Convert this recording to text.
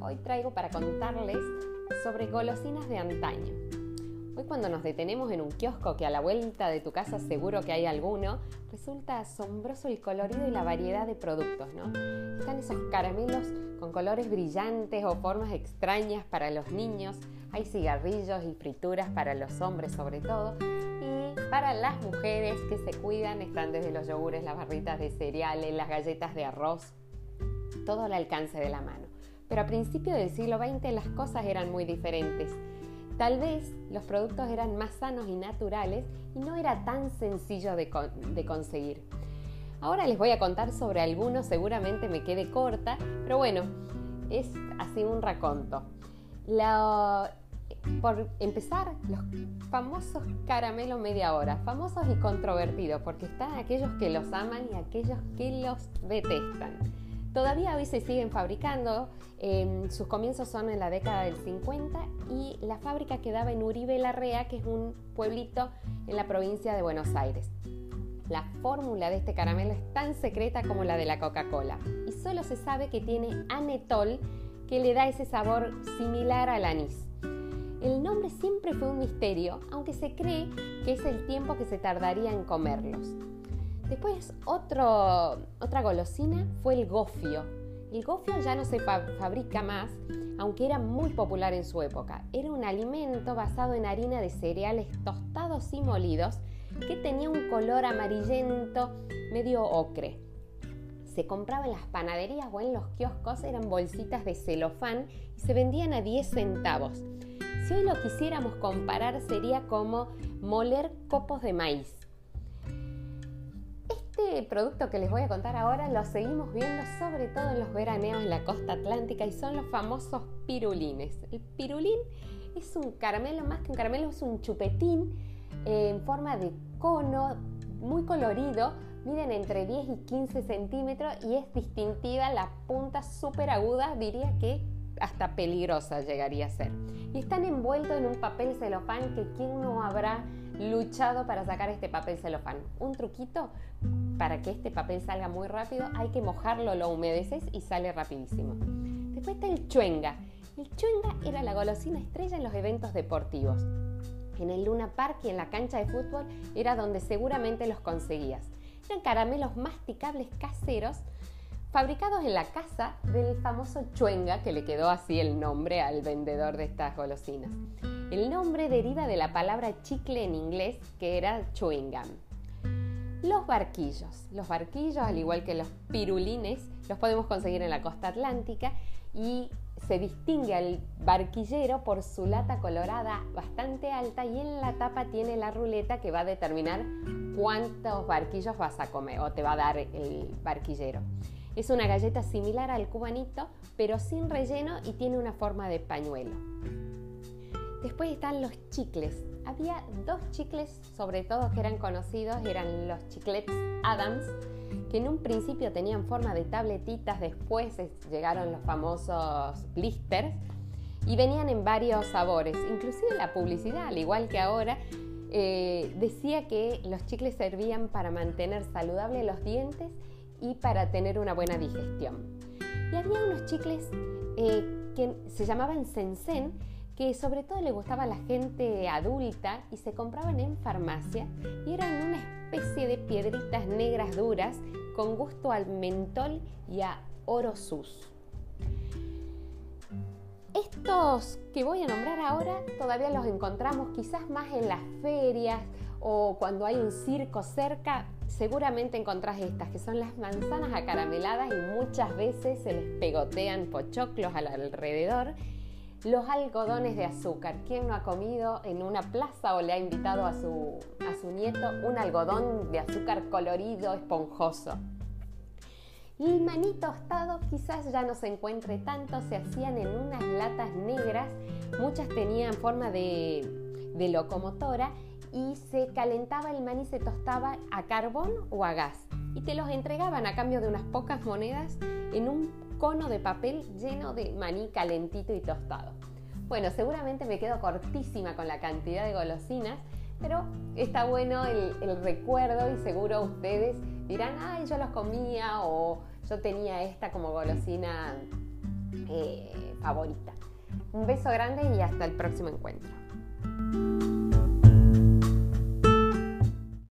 hoy traigo para contarles sobre golosinas de antaño. Hoy cuando nos detenemos en un kiosco que a la vuelta de tu casa seguro que hay alguno, resulta asombroso el colorido y la variedad de productos, ¿no? Están esos caramelos con colores brillantes o formas extrañas para los niños, hay cigarrillos y frituras para los hombres sobre todo, y para las mujeres que se cuidan están desde los yogures, las barritas de cereales, las galletas de arroz, todo al alcance de la mano. Pero a principios del siglo XX las cosas eran muy diferentes. Tal vez los productos eran más sanos y naturales y no era tan sencillo de, conseguir. Ahora les voy a contar sobre algunos, seguramente me quede corta, pero bueno, es así un raconto. por empezar, los famosos caramelos media hora, famosos y controvertidos, porque están aquellos que los aman y aquellos que los detestan. Todavía hoy se siguen fabricando, em, sus comienzos son en la década del 50 y la fábrica quedaba en Uribe Larrea, que es un pueblito en la provincia de Buenos Aires. La fórmula de este caramelo es tan secreta como la de la Coca-Cola y solo se sabe que tiene anetol que le da ese sabor similar al anís. El nombre siempre fue un misterio, aunque se cree que es el tiempo que se tardaría en comerlos. Después otra golosina fue el gofio. El gofio ya no se fabrica más, aunque era muy popular en su época. Era un alimento basado en harina de cereales tostados y molidos que tenía un color amarillento medio ocre. Se compraba en las panaderías o en los kioscos, eran bolsitas de celofán y se vendían a 10 centavos. Si hoy lo quisiéramos comparar sería como moler copos de maíz. Este producto que les voy a contar ahora lo seguimos viendo sobre todo en los veraneos en la costa atlántica y son los famosos pirulines. El pirulín es un caramelo, más que un caramelo, es un chupetín en forma de cono, muy colorido, miden entre 10 y 15 centímetros y es distintiva la punta súper aguda, diría que hasta peligrosa llegaría a ser. Y están envueltos en un papel celofán que quién no habrá luchado para sacar este papel celofán. Un truquito para que este papel salga muy rápido, hay que mojarlo, lo humedeces y sale rapidísimo. Después está el chuenga. El chuenga era la golosina estrella en los eventos deportivos. En el Luna Park y en la cancha de fútbol era donde seguramente los conseguías. Eran caramelos masticables caseros fabricados en la casa del famoso chuenga, que le quedó así el nombre al vendedor de estas golosinas. El nombre deriva de la palabra chicle en inglés, que era chewing gum. Los barquillos. Los barquillos, al igual que los pirulines, los podemos conseguir en la costa atlántica y se distingue al barquillero por su lata colorada bastante alta y en la tapa tiene la ruleta que va a determinar cuántos barquillos vas a comer o te va a dar el barquillero. Es una galleta similar al cubanito, pero sin relleno y tiene una forma de pañuelo. Después están los chicles. Había dos chicles, sobre todo que eran conocidos, eran los chiclets Adams, que en un principio tenían forma de tabletitas, después llegaron los famosos blisters y venían en varios sabores. Inclusive la publicidad, al igual que ahora, eh, decía que los chicles servían para mantener saludables los dientes y para tener una buena digestión. Y había unos chicles eh, que se llamaban Sensen, que sobre todo le gustaba a la gente adulta y se compraban en farmacia y eran una especie de piedritas negras duras con gusto al mentol y a oro sus. Estos que voy a nombrar ahora todavía los encontramos quizás más en las ferias o cuando hay un circo cerca, seguramente encontrás estas, que son las manzanas acarameladas y muchas veces se les pegotean pochoclos alrededor los algodones de azúcar. ¿Quién no ha comido en una plaza o le ha invitado a su, a su nieto un algodón de azúcar colorido, esponjoso? El maní tostado quizás ya no se encuentre tanto, se hacían en unas latas negras, muchas tenían forma de, de locomotora y se calentaba el maní, se tostaba a carbón o a gas y te los entregaban a cambio de unas pocas monedas en un cono de papel lleno de maní calentito y tostado. Bueno, seguramente me quedo cortísima con la cantidad de golosinas, pero está bueno el, recuerdo y seguro ustedes dirán, ay, yo los comía o yo tenía esta como golosina eh, favorita. Un beso grande y hasta el próximo encuentro.